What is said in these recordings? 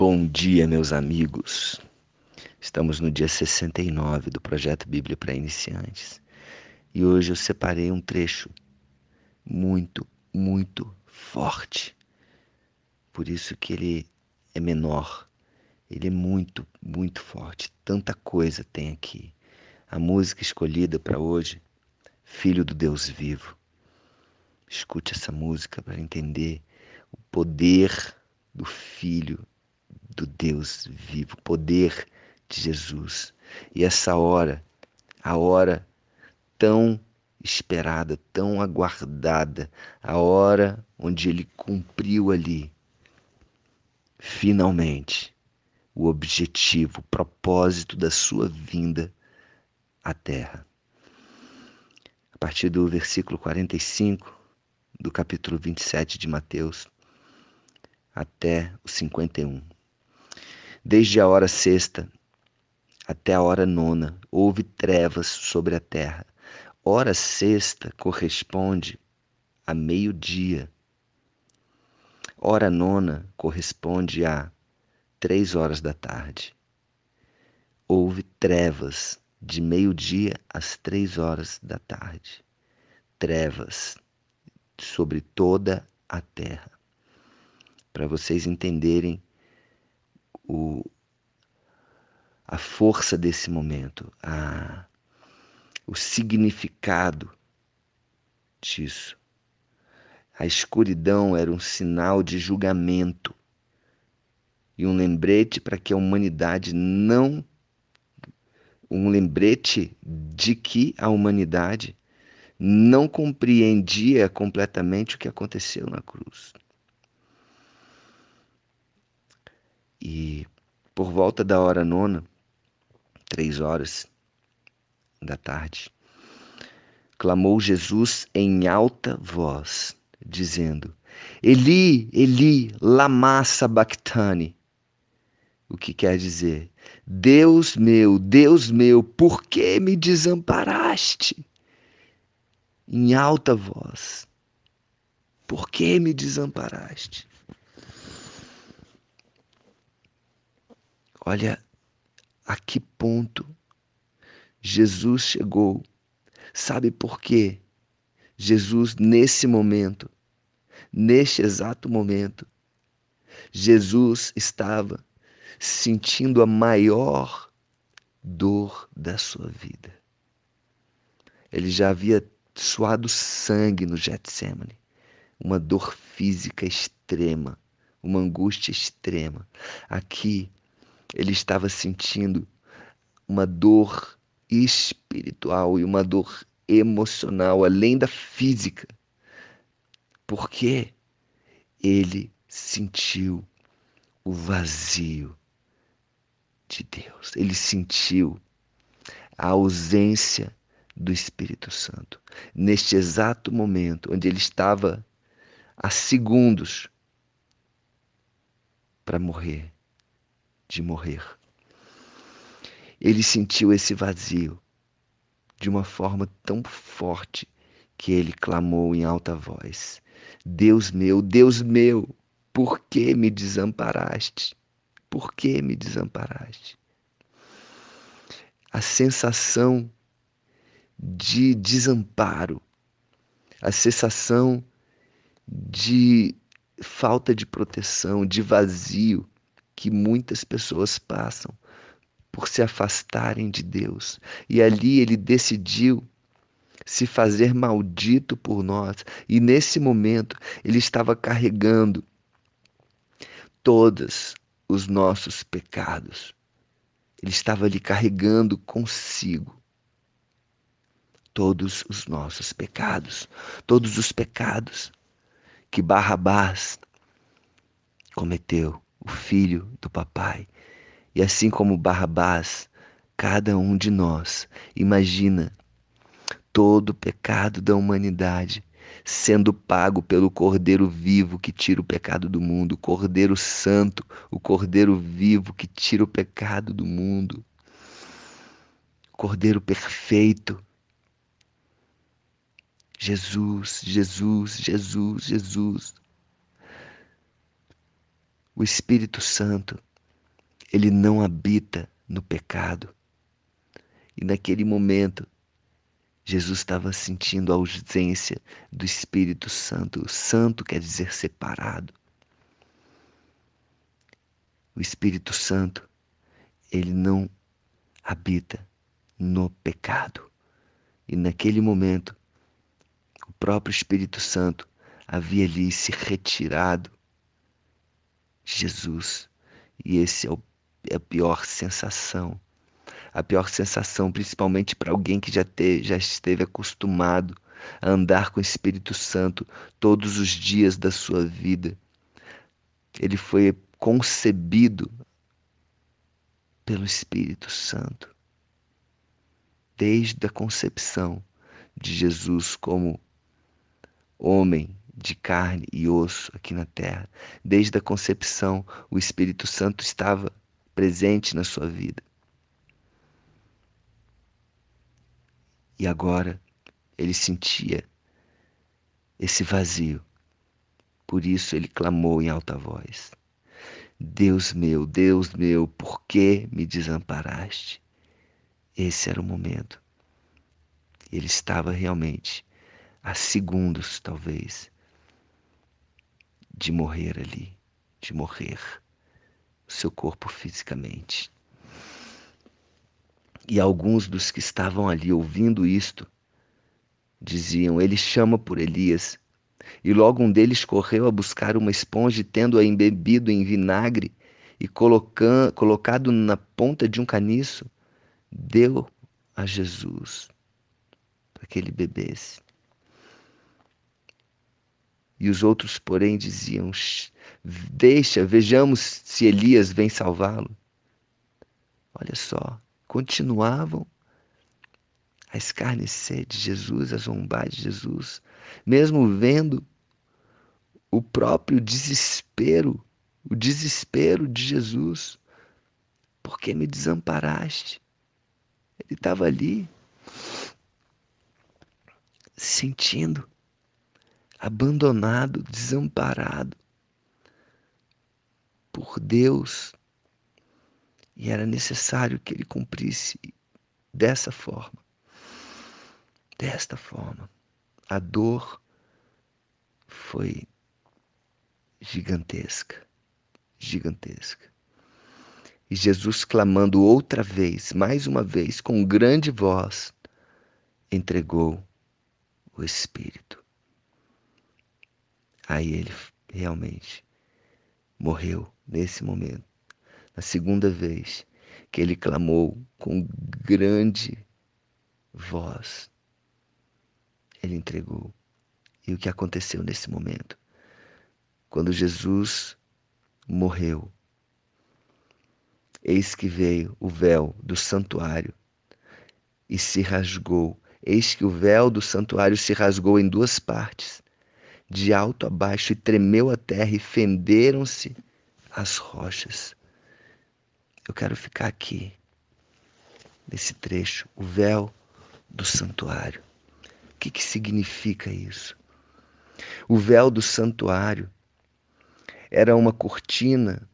Bom dia, meus amigos. Estamos no dia 69 do projeto Bíblia para Iniciantes e hoje eu separei um trecho muito, muito forte. Por isso que ele é menor. Ele é muito, muito forte. Tanta coisa tem aqui. A música escolhida para hoje, Filho do Deus Vivo. Escute essa música para entender o poder do Filho do Deus vivo, poder de Jesus. E essa hora, a hora tão esperada, tão aguardada, a hora onde ele cumpriu ali, finalmente, o objetivo, o propósito da sua vinda à Terra. A partir do versículo 45 do capítulo 27 de Mateus até o 51. Desde a hora sexta até a hora nona houve trevas sobre a terra. Hora sexta corresponde a meio-dia. Hora nona corresponde a três horas da tarde. Houve trevas de meio-dia às três horas da tarde. Trevas sobre toda a terra. Para vocês entenderem o, a força desse momento, a, o significado disso. A escuridão era um sinal de julgamento e um lembrete para que a humanidade não. Um lembrete de que a humanidade não compreendia completamente o que aconteceu na cruz. E por volta da hora nona, três horas da tarde, clamou Jesus em alta voz, dizendo: Eli, Eli, lama sabachthani. O que quer dizer? Deus meu, Deus meu, por que me desamparaste? Em alta voz. Por que me desamparaste? Olha a que ponto Jesus chegou. Sabe por quê? Jesus, nesse momento, neste exato momento, Jesus estava sentindo a maior dor da sua vida. Ele já havia suado sangue no Getsemane, uma dor física extrema, uma angústia extrema. Aqui ele estava sentindo uma dor espiritual e uma dor emocional, além da física, porque ele sentiu o vazio de Deus, ele sentiu a ausência do Espírito Santo. Neste exato momento, onde ele estava a segundos para morrer, de morrer. Ele sentiu esse vazio de uma forma tão forte que ele clamou em alta voz: Deus meu, Deus meu, por que me desamparaste? Por que me desamparaste? A sensação de desamparo, a sensação de falta de proteção, de vazio, que muitas pessoas passam por se afastarem de Deus. E ali ele decidiu se fazer maldito por nós. E nesse momento ele estava carregando todos os nossos pecados. Ele estava ali carregando consigo todos os nossos pecados, todos os pecados que Barrabás cometeu o filho do papai. E assim como Barrabás, cada um de nós imagina todo o pecado da humanidade sendo pago pelo Cordeiro vivo que tira o pecado do mundo, o Cordeiro Santo, o Cordeiro vivo que tira o pecado do mundo, Cordeiro perfeito. Jesus, Jesus, Jesus, Jesus o Espírito Santo Ele não habita no pecado. E naquele momento, Jesus estava sentindo a ausência do Espírito Santo. O santo quer dizer separado. O Espírito Santo, ele não habita no pecado. E naquele momento, o próprio Espírito Santo havia ali se retirado Jesus. E esse é, o, é a pior sensação a pior sensação, principalmente para alguém que já, te, já esteve acostumado a andar com o Espírito Santo todos os dias da sua vida. Ele foi concebido pelo Espírito Santo. Desde a concepção de Jesus como homem de carne e osso aqui na terra, desde a concepção, o Espírito Santo estava presente na sua vida. E agora ele sentia esse vazio. Por isso ele clamou em alta voz: Deus meu, Deus meu, por que me desamparaste? Esse era o momento. Ele estava realmente a segundos, talvez, de morrer ali, de morrer o seu corpo fisicamente. E alguns dos que estavam ali ouvindo isto diziam: Ele chama por Elias. E logo um deles correu a buscar uma esponja, tendo-a embebido em vinagre e colocado na ponta de um caniço, deu a Jesus para que ele bebesse. E os outros, porém, diziam: Deixa, vejamos se Elias vem salvá-lo. Olha só, continuavam a escarnecer de Jesus, a zombar de Jesus, mesmo vendo o próprio desespero, o desespero de Jesus. Por que me desamparaste? Ele estava ali, sentindo abandonado, desamparado por Deus, e era necessário que ele cumprisse dessa forma. Desta forma. A dor foi gigantesca. Gigantesca. E Jesus, clamando outra vez, mais uma vez, com grande voz, entregou o Espírito. Aí ele realmente morreu nesse momento a segunda vez que ele clamou com grande voz, ele entregou. E o que aconteceu nesse momento? Quando Jesus morreu, eis que veio o véu do santuário e se rasgou. Eis que o véu do santuário se rasgou em duas partes, de alto a baixo, e tremeu a terra, e fenderam-se as rochas. Eu quero ficar aqui, nesse trecho, o véu do santuário. O que, que significa isso? O véu do santuário era uma cortina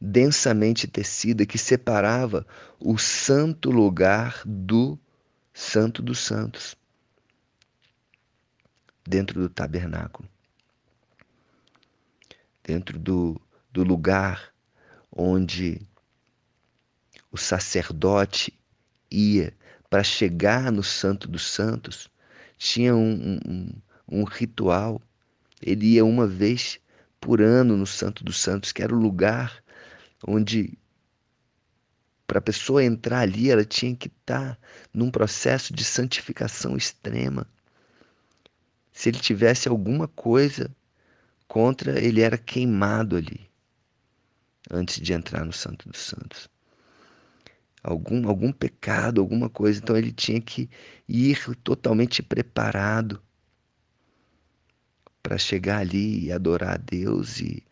densamente tecida que separava o santo lugar do Santo dos Santos, dentro do tabernáculo, dentro do, do lugar onde o sacerdote ia para chegar no Santo dos Santos, tinha um, um, um ritual. Ele ia uma vez por ano no Santo dos Santos, que era o lugar onde para a pessoa entrar ali, ela tinha que estar tá num processo de santificação extrema. Se ele tivesse alguma coisa contra, ele era queimado ali antes de entrar no Santo dos Santos. Algum, algum pecado, alguma coisa. Então ele tinha que ir totalmente preparado para chegar ali e adorar a Deus e,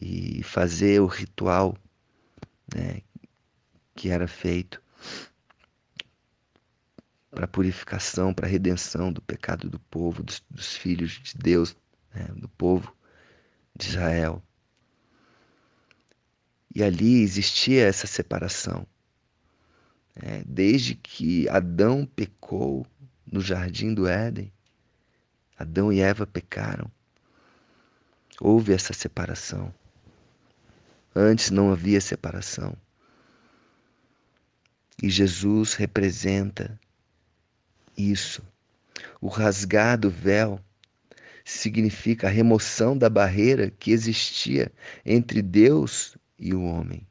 e fazer o ritual né, que era feito para purificação, para redenção do pecado do povo, dos, dos filhos de Deus, né, do povo de Israel. E ali existia essa separação. É, desde que Adão pecou no jardim do Éden, Adão e Eva pecaram, houve essa separação. Antes não havia separação. E Jesus representa isso. O rasgar do véu significa a remoção da barreira que existia entre Deus e o homem.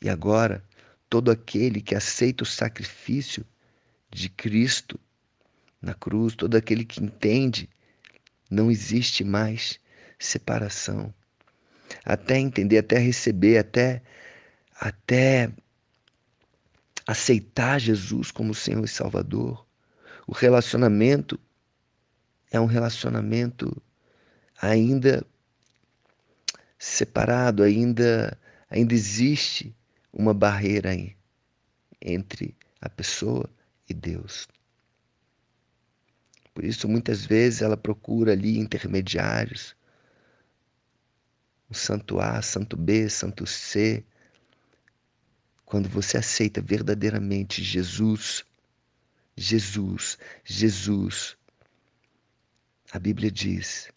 E agora, todo aquele que aceita o sacrifício de Cristo na cruz, todo aquele que entende, não existe mais separação. Até entender, até receber, até até aceitar Jesus como Senhor e Salvador. O relacionamento é um relacionamento ainda separado, ainda ainda existe uma barreira aí entre a pessoa e Deus. Por isso, muitas vezes ela procura ali intermediários, o santo A, santo B, santo C, quando você aceita verdadeiramente Jesus, Jesus, Jesus, a Bíblia diz: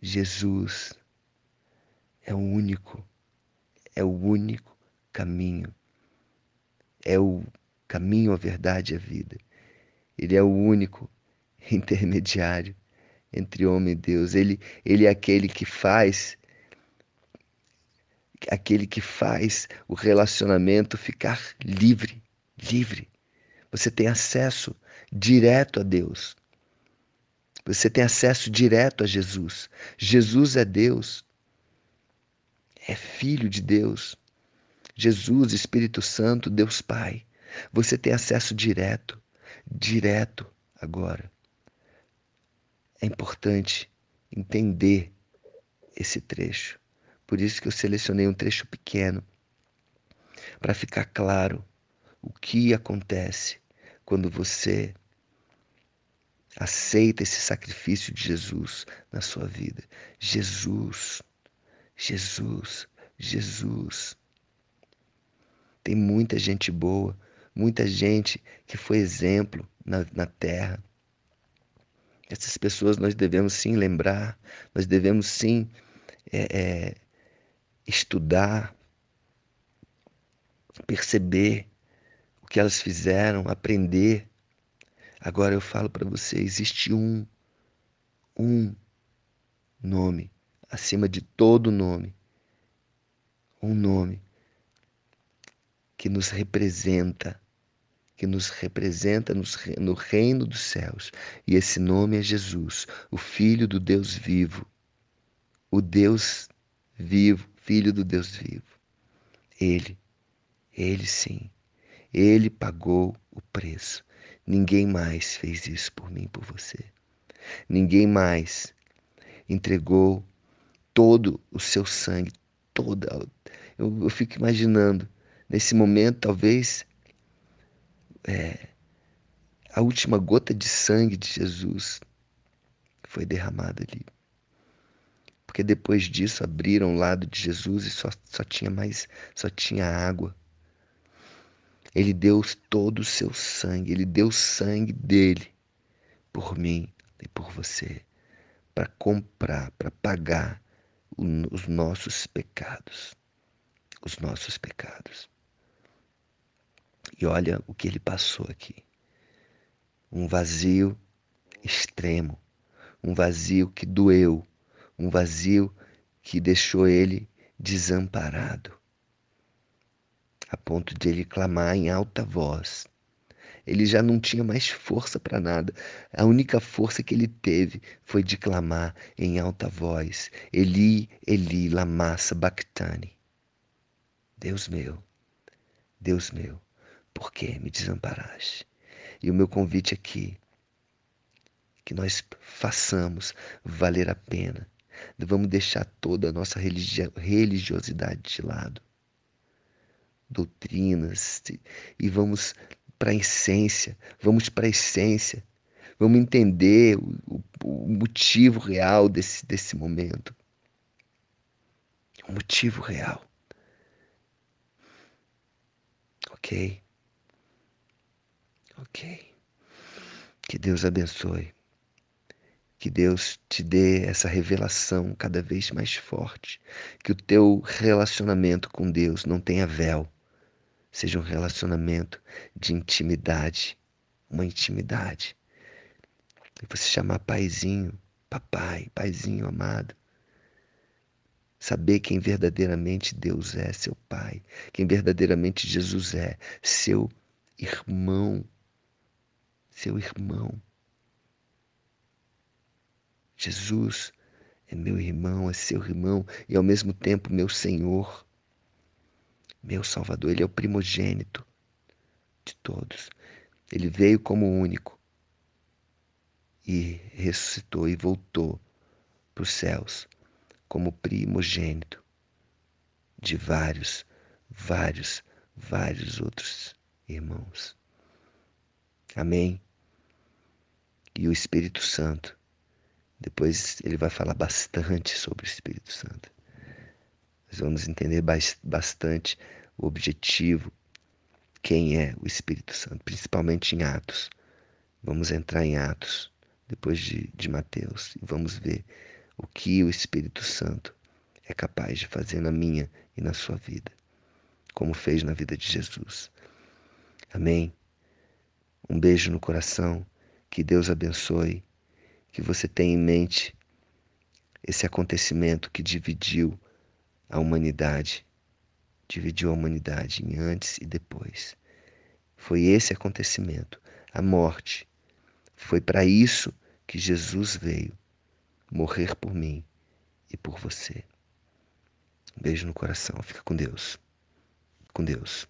Jesus é o único, é o único caminho, é o caminho, a verdade e a vida. Ele é o único intermediário entre homem e Deus. Ele, ele é aquele que faz aquele que faz o relacionamento ficar livre, livre. Você tem acesso direto a Deus. Você tem acesso direto a Jesus. Jesus é Deus. É filho de Deus. Jesus, Espírito Santo, Deus Pai. Você tem acesso direto, direto agora. É importante entender esse trecho. Por isso que eu selecionei um trecho pequeno para ficar claro o que acontece quando você aceita esse sacrifício de Jesus na sua vida. Jesus, Jesus, Jesus. Tem muita gente boa, muita gente que foi exemplo na, na terra. Essas pessoas nós devemos sim lembrar, nós devemos sim é, é, estudar, perceber o que elas fizeram, aprender. Agora eu falo para você, existe um, um nome acima de todo nome. Um nome que nos representa, que nos representa no reino dos céus. E esse nome é Jesus, o Filho do Deus vivo, o Deus vivo, Filho do Deus vivo. Ele, ele sim, ele pagou o preço. Ninguém mais fez isso por mim, por você. Ninguém mais entregou todo o seu sangue, toda. Eu, eu fico imaginando, nesse momento, talvez é, a última gota de sangue de Jesus foi derramada ali porque depois disso abriram o lado de Jesus e só, só tinha mais, só tinha água. Ele deu todo o seu sangue, ele deu o sangue dele por mim e por você, para comprar, para pagar os nossos pecados. Os nossos pecados. E olha o que ele passou aqui. Um vazio extremo, um vazio que doeu, um vazio que deixou ele desamparado, a ponto de ele clamar em alta voz. Ele já não tinha mais força para nada. A única força que ele teve foi de clamar em alta voz: Eli, Eli, lama sabachthani. Deus meu, Deus meu, por que me desamparaste? E o meu convite aqui, que nós façamos valer a pena Vamos deixar toda a nossa religiosidade de lado, doutrinas, e vamos para a essência, vamos para a essência, vamos entender o, o, o motivo real desse, desse momento. um motivo real. Ok? Ok. Que Deus abençoe. Que Deus te dê essa revelação cada vez mais forte. Que o teu relacionamento com Deus não tenha véu. Seja um relacionamento de intimidade. Uma intimidade. E você chamar paizinho, papai, paizinho amado. Saber quem verdadeiramente Deus é, seu pai. Quem verdadeiramente Jesus é, seu irmão. Seu irmão. Jesus é meu irmão, é seu irmão e ao mesmo tempo meu Senhor, meu Salvador. Ele é o primogênito de todos. Ele veio como único e ressuscitou e voltou para os céus como primogênito de vários, vários, vários outros irmãos. Amém? E o Espírito Santo depois ele vai falar bastante sobre o Espírito Santo. Nós vamos entender bastante o objetivo, quem é o Espírito Santo, principalmente em Atos. Vamos entrar em Atos, depois de, de Mateus, e vamos ver o que o Espírito Santo é capaz de fazer na minha e na sua vida, como fez na vida de Jesus. Amém? Um beijo no coração, que Deus abençoe que você tem em mente esse acontecimento que dividiu a humanidade, dividiu a humanidade em antes e depois. Foi esse acontecimento, a morte. Foi para isso que Jesus veio morrer por mim e por você. Um beijo no coração. Fica com Deus. Com Deus.